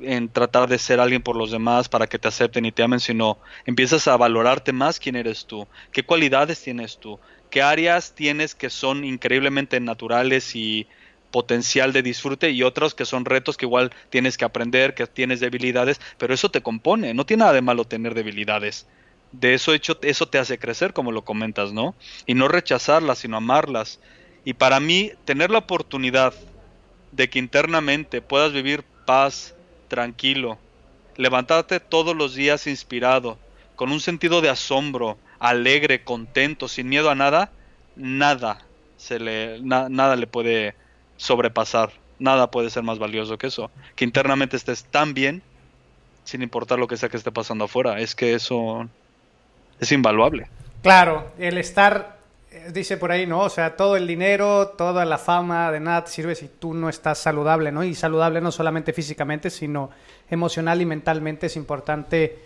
en tratar de ser alguien por los demás para que te acepten y te amen, sino empiezas a valorarte más quién eres tú, qué cualidades tienes tú, qué áreas tienes que son increíblemente naturales y potencial de disfrute y otros que son retos que igual tienes que aprender, que tienes debilidades, pero eso te compone, no tiene nada de malo tener debilidades. De eso hecho eso te hace crecer como lo comentas, ¿no? Y no rechazarlas, sino amarlas Y para mí, tener la oportunidad de que internamente puedas vivir paz, tranquilo, levantarte todos los días inspirado, con un sentido de asombro, alegre, contento, sin miedo a nada, nada se le nada le puede sobrepasar, nada puede ser más valioso que eso, que internamente estés tan bien sin importar lo que sea que esté pasando afuera, es que eso es invaluable. Claro, el estar dice por ahí, ¿no? O sea, todo el dinero, toda la fama, de nada sirve si tú no estás saludable, ¿no? Y saludable no solamente físicamente, sino emocional y mentalmente es importante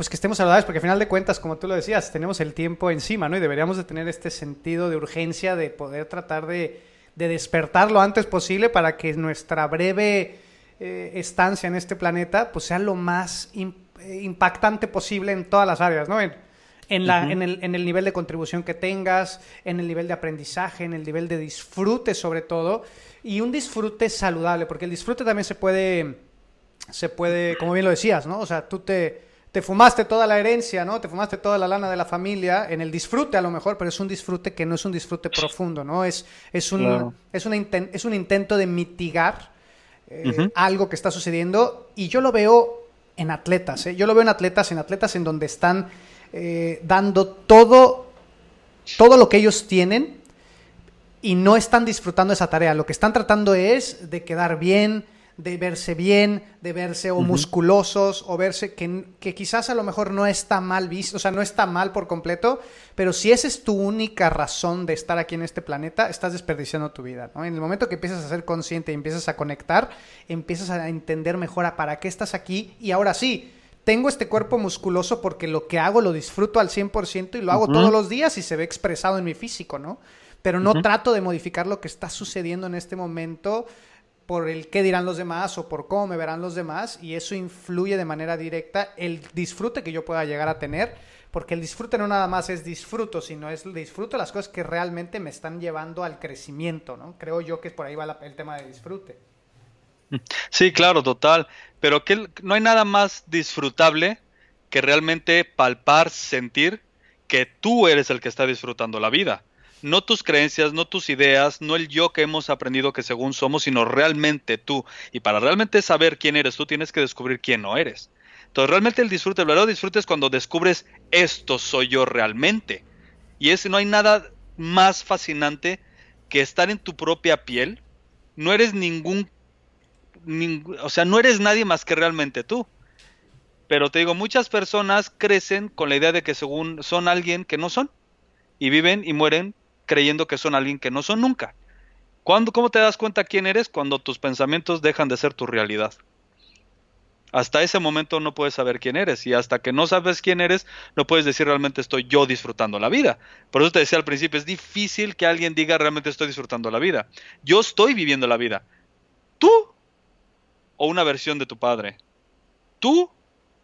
pues que estemos saludables, porque al final de cuentas, como tú lo decías, tenemos el tiempo encima, ¿no? Y deberíamos de tener este sentido de urgencia de poder tratar de, despertar lo antes posible para que nuestra breve eh, estancia en este planeta pues sea lo más eh, impactante posible en todas las áreas, ¿no? La, en, el, en el nivel de contribución que tengas, en el nivel de aprendizaje, en el nivel de disfrute sobre todo, y un disfrute saludable, porque el disfrute también se puede, se puede, como bien lo decías, ¿no? O sea, tú te te fumaste toda la herencia, ¿no? Te fumaste toda la lana de la familia en el disfrute a lo mejor, pero es un disfrute que no es un disfrute profundo, ¿no? Es, es, un, es, es un intento de mitigar eh, algo que está sucediendo y yo lo veo en atletas, ¿eh? Yo lo veo en atletas, en atletas en donde están eh, dando todo, todo lo que ellos tienen y no están disfrutando esa tarea. Lo que están tratando es de quedar bien, de verse bien, de verse o musculosos, o verse que, que, quizás a lo mejor no está mal visto, o sea, no está mal por completo, pero si esa es tu única razón de estar aquí en este planeta, estás desperdiciando tu vida, ¿no? En el momento que empiezas a ser consciente y empiezas a conectar, empiezas a entender mejor a para qué estás aquí y ahora sí, tengo este cuerpo musculoso porque lo que hago lo disfruto al 100% y lo hago todos los días y se ve expresado en mi físico, ¿no? Pero no trato de modificar lo que está sucediendo en este momento por el qué dirán los demás o por cómo me verán los demás y eso influye de manera directa el disfrute que yo pueda llegar a tener, porque el disfrute no nada más es disfruto, sino es disfruto las cosas que realmente me están llevando al crecimiento, ¿no? Creo yo que por ahí va el tema de disfrute. Sí, claro, total, pero que no hay nada más disfrutable que realmente palpar, sentir que tú eres el que está disfrutando la vida no tus creencias, no tus ideas, no el yo que hemos aprendido que según somos, sino realmente tú. Y para realmente saber quién eres tú, tienes que descubrir quién no eres. Entonces, realmente el disfrute, el verdadero disfrute es cuando descubres esto soy yo realmente. Y ese no hay nada más fascinante que estar en tu propia piel. No eres ningún o sea, no eres nadie más que realmente tú. Pero te digo, muchas personas crecen con la idea de que según son alguien que no son. Y viven y mueren creyendo que son alguien que no son nunca. ¿Cuándo, ¿Cómo te das cuenta quién eres? Cuando tus pensamientos dejan de ser tu realidad. Hasta ese momento no puedes saber quién eres y hasta que no sabes quién eres no puedes decir realmente estoy yo disfrutando la vida. Por eso te decía al principio, es difícil que alguien diga realmente estoy disfrutando la vida. Yo estoy viviendo la vida. ¿Tú o una versión de tu padre? ¿Tú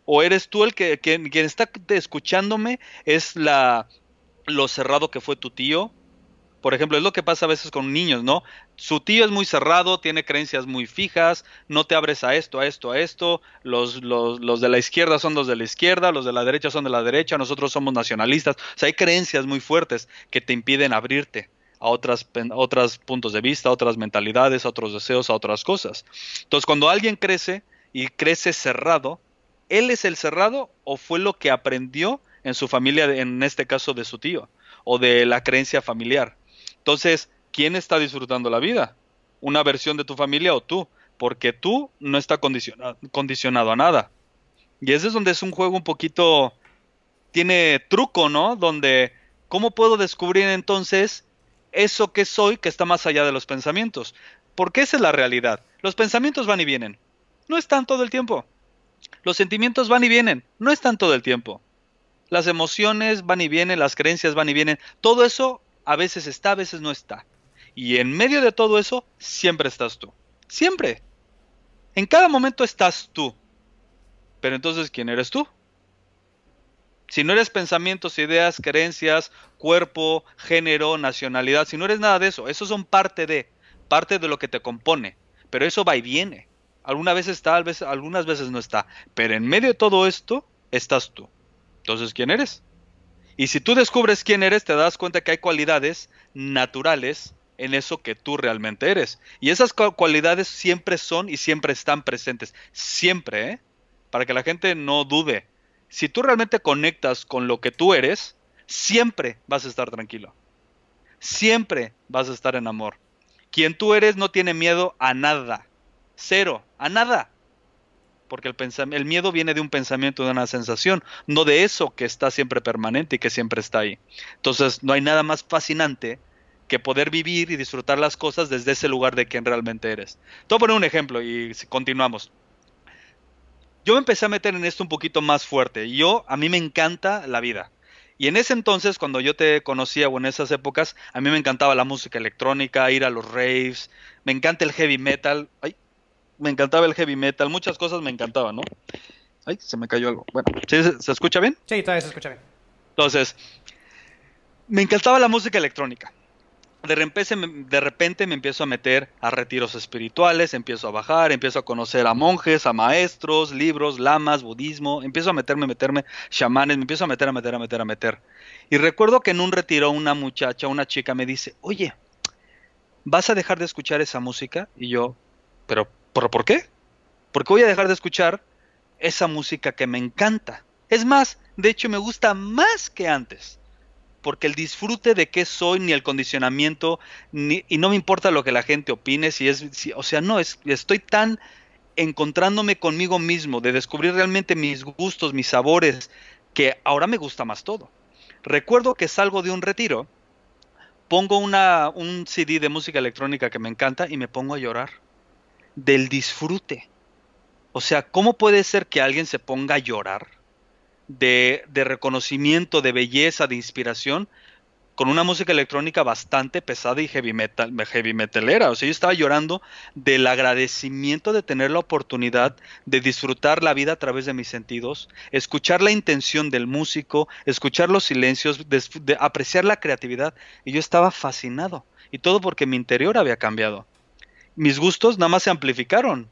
o eres tú el que quien está escuchándome es la lo cerrado que fue tu tío por ejemplo, es lo que pasa a veces con niños, ¿no? Su tío es muy cerrado, tiene creencias muy fijas, no te abres a esto, a esto, a esto, los, los, de la izquierda son los de la izquierda, los de la derecha son de la derecha, nosotros somos nacionalistas. O sea, hay creencias muy fuertes que te impiden abrirte a otras, otros puntos de vista, a otras mentalidades, a otros deseos, a otras cosas. Entonces, cuando alguien crece y crece cerrado, ¿él es el cerrado o fue lo que aprendió en su familia, en este caso de su tío, o de la creencia familiar? Entonces, ¿quién está disfrutando la vida? ¿Una versión de tu familia o tú? Porque tú no está condicionado, condicionado a nada. Y ese es donde es un juego un poquito... Tiene truco, ¿no? Donde, ¿cómo puedo descubrir entonces eso que soy que está más allá de los pensamientos? Porque esa es la realidad. Los pensamientos van y vienen. No están todo el tiempo. Los sentimientos van y vienen. No están todo el tiempo. Las emociones van y vienen, las creencias van y vienen. Todo eso a veces está, a veces no está. Y en medio de todo eso, siempre estás tú. Siempre. En cada momento estás tú. Pero entonces, ¿quién eres tú? Si no eres pensamientos, ideas, creencias, cuerpo, género, nacionalidad, si no eres nada de eso, eso son parte de, parte de lo que te compone. Pero eso va y viene. Algunas veces está, algunas veces no está. Pero en medio de todo esto, estás tú. Entonces, ¿quién eres? Y si tú descubres quién eres, te das cuenta que hay cualidades naturales en eso que tú realmente eres. Y esas cualidades siempre son y siempre están presentes. Siempre, ¿eh? Para que la gente no dude. Si tú realmente conectas con lo que tú eres, siempre vas a estar tranquilo. Siempre vas a estar en amor. Quien tú eres no tiene miedo a nada. Cero, a nada. Porque el, miedo viene de un pensamiento, de una sensación, no de eso que está siempre permanente y que siempre está ahí. Entonces, no hay nada más fascinante que poder vivir y disfrutar las cosas desde ese lugar de quien realmente eres. Te voy a poner un ejemplo y continuamos. Yo me empecé a meter en esto un poquito más fuerte. Yo, a mí me encanta la vida. Y en ese entonces, cuando yo te conocía o en esas épocas, a mí me encantaba la música electrónica, ir a los raves, me encanta el heavy metal. Ay, me encantaba el heavy metal, muchas cosas me encantaban, ¿no? Ay, se me cayó algo. Bueno, ¿se, ¿se escucha bien? Sí, todavía se escucha bien. Entonces, me encantaba la música electrónica de repente, me empiezo a meter a retiros espirituales, empiezo a bajar, empiezo a conocer a monjes, a maestros, libros, lamas, budismo, empiezo a meterme, meterme, chamanes, me empiezo a meter, a meter, a meter, a meter. Y recuerdo que en un retiro una muchacha, una chica me dice, oye, ¿vas a dejar de escuchar esa música? Y yo, ¿pero por qué? Porque voy a dejar de escuchar esa música que me encanta. Es más, de hecho me gusta más que antes porque el disfrute de qué soy, ni el condicionamiento, y no me importa lo que la gente opine, si es, o sea, no, es, estoy tan encontrándome conmigo mismo, de descubrir realmente mis gustos, mis sabores, que ahora me gusta más todo. Recuerdo que salgo de un retiro, pongo una, un CD de música electrónica que me encanta y me pongo a llorar del disfrute. O sea, ¿cómo puede ser que alguien se ponga a llorar de, reconocimiento, de belleza, de inspiración, con una música electrónica bastante pesada y heavy metal, heavy metalera. O sea, yo estaba llorando del agradecimiento de tener la oportunidad de disfrutar la vida a través de mis sentidos, escuchar la intención del músico, escuchar los silencios, de apreciar la creatividad. Y yo estaba fascinado. Y todo porque mi interior había cambiado. Mis gustos nada más se amplificaron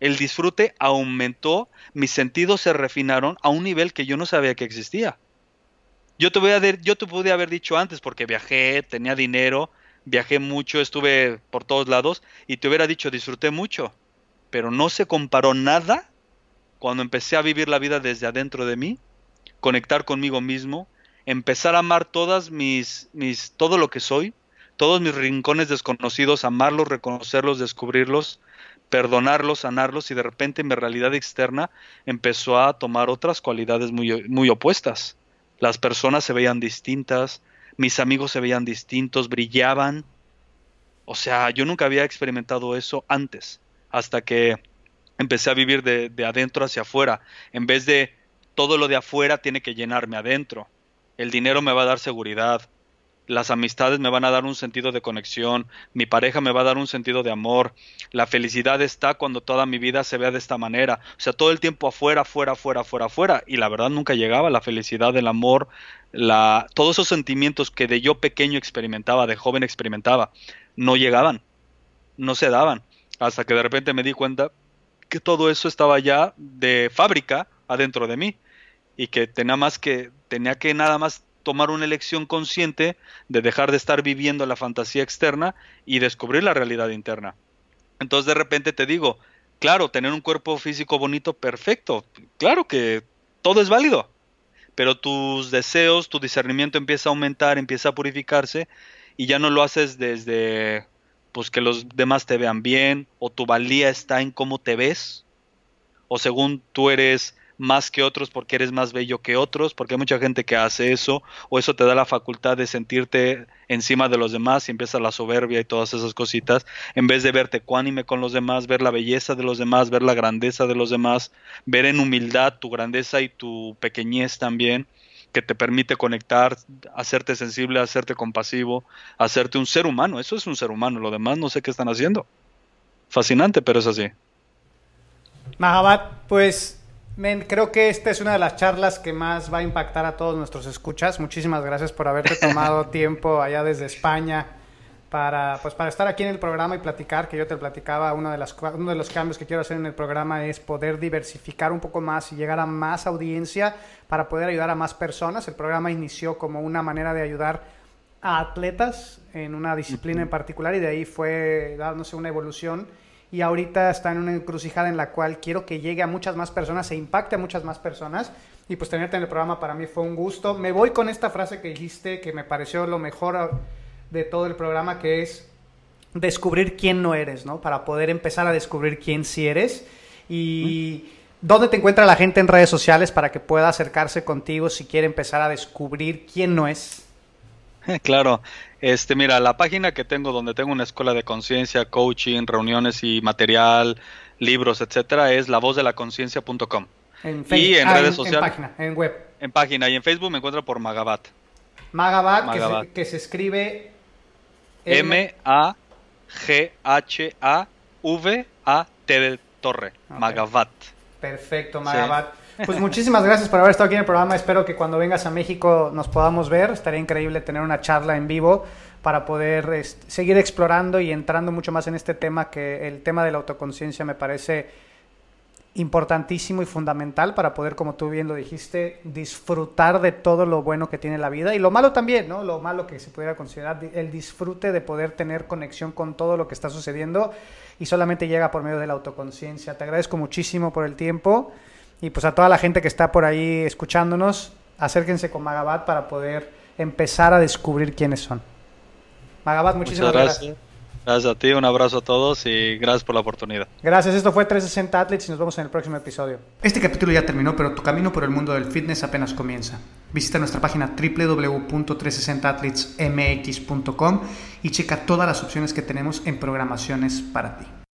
el disfrute aumentó, mis sentidos se refinaron a un nivel que yo no sabía que existía. Yo te, voy a yo te pude haber dicho antes porque viajé, tenía dinero, viajé mucho, estuve por todos lados y te hubiera dicho disfruté mucho, pero no se comparó nada cuando empecé a vivir la vida desde adentro de mí, conectar conmigo mismo, empezar a amar todas mis, mis todo lo que soy, todos mis rincones desconocidos, amarlos, reconocerlos, descubrirlos, perdonarlos, sanarlos y de repente mi realidad externa empezó a tomar otras cualidades muy, muy opuestas. Las personas se veían distintas, mis amigos se veían distintos, brillaban. O sea, yo nunca había experimentado eso antes, hasta que empecé a vivir de, de adentro hacia afuera, en vez de todo lo de afuera tiene que llenarme adentro. El dinero me va a dar seguridad, las amistades me van a dar un sentido de conexión, mi pareja me va a dar un sentido de amor, la felicidad está cuando toda mi vida se vea de esta manera, o sea, todo el tiempo afuera, afuera, afuera, afuera, afuera, y la verdad nunca llegaba la felicidad, el amor, la, todos esos sentimientos que de yo pequeño experimentaba, de joven experimentaba, no llegaban, no se daban, hasta que de repente me di cuenta que todo eso estaba ya de fábrica adentro de mí y que tenía más que tenía que nada más tomar una elección consciente de dejar de estar viviendo la fantasía externa y descubrir la realidad interna. Entonces de repente te digo, claro, tener un cuerpo físico bonito, perfecto, claro que todo es válido, pero tus deseos, tu discernimiento empieza a aumentar, empieza a purificarse y ya no lo haces desde pues que los demás te vean bien o tu valía está en cómo te ves o según tú eres más que otros porque eres más bello que otros, porque hay mucha gente que hace eso, o eso te da la facultad de sentirte encima de los demás y empieza la soberbia y todas esas cositas, en vez de verte cuánime con los demás, ver la belleza de los demás, ver la grandeza de los demás, ver en humildad tu grandeza y tu pequeñez también, que te permite conectar, hacerte sensible, hacerte compasivo, hacerte un ser humano, eso es un ser humano, lo demás no sé qué están haciendo. Fascinante, pero es así. Mahabat, pues creo que esta es una de las charlas que más va a impactar a todos nuestros escuchas. Muchísimas gracias por haberte tomado tiempo allá desde España para, pues, para estar aquí en el programa y platicar, que yo te platicaba, uno de, las, uno de los cambios que quiero hacer en el programa es poder diversificar un poco más y llegar a más audiencia para poder ayudar a más personas. El programa inició como una manera de ayudar a atletas en una disciplina en particular y de ahí fue dándose una evolución y ahorita está en una encrucijada en la cual quiero que llegue a muchas más personas, se impacte a muchas más personas y pues tenerte en el programa para mí fue un gusto. Me voy con esta frase que dijiste que me pareció lo mejor de todo el programa que es descubrir quién no eres, ¿no? Para poder empezar a descubrir quién sí eres y dónde te encuentra la gente en redes sociales para que pueda acercarse contigo si quiere empezar a descubrir quién no es. Claro, este, mira, la página que tengo donde tengo una escuela de conciencia, coaching, reuniones y material, libros, etcétera, es lavozdelaconciencia.com. En y en ah, redes sociales. En página, en web. En página y en Facebook me encuentro por Magabat. Magabat, Que, se, escribe M-A-G-H-A-V-A-T de Torre. Magabat. Perfecto, Magabat. Pues muchísimas gracias por haber estado aquí en el programa. Espero que cuando vengas a México nos podamos ver. Estaría increíble tener una charla en vivo para poder este, seguir explorando y entrando mucho más en este tema que el tema de la autoconciencia me parece importantísimo y fundamental para poder, como tú bien lo dijiste, disfrutar de todo lo bueno que tiene la vida y lo malo también, ¿no? Lo malo que se pudiera considerar, el disfrute de poder tener conexión con todo lo que está sucediendo y solamente llega por medio de la autoconciencia. Te agradezco muchísimo por el tiempo. Y pues a toda la gente que está por ahí escuchándonos, acérquense con Magabat para poder empezar a descubrir quiénes son. Magabat, muchísimas gracias. gracias. a ti, un abrazo a todos y gracias por la oportunidad. Gracias, esto fue 360 Athletes y nos vemos en el próximo episodio. Este capítulo ya terminó, pero tu camino por el mundo del fitness apenas comienza. Visita nuestra página www.360athletesmx.com y checa todas las opciones que tenemos en programaciones para ti.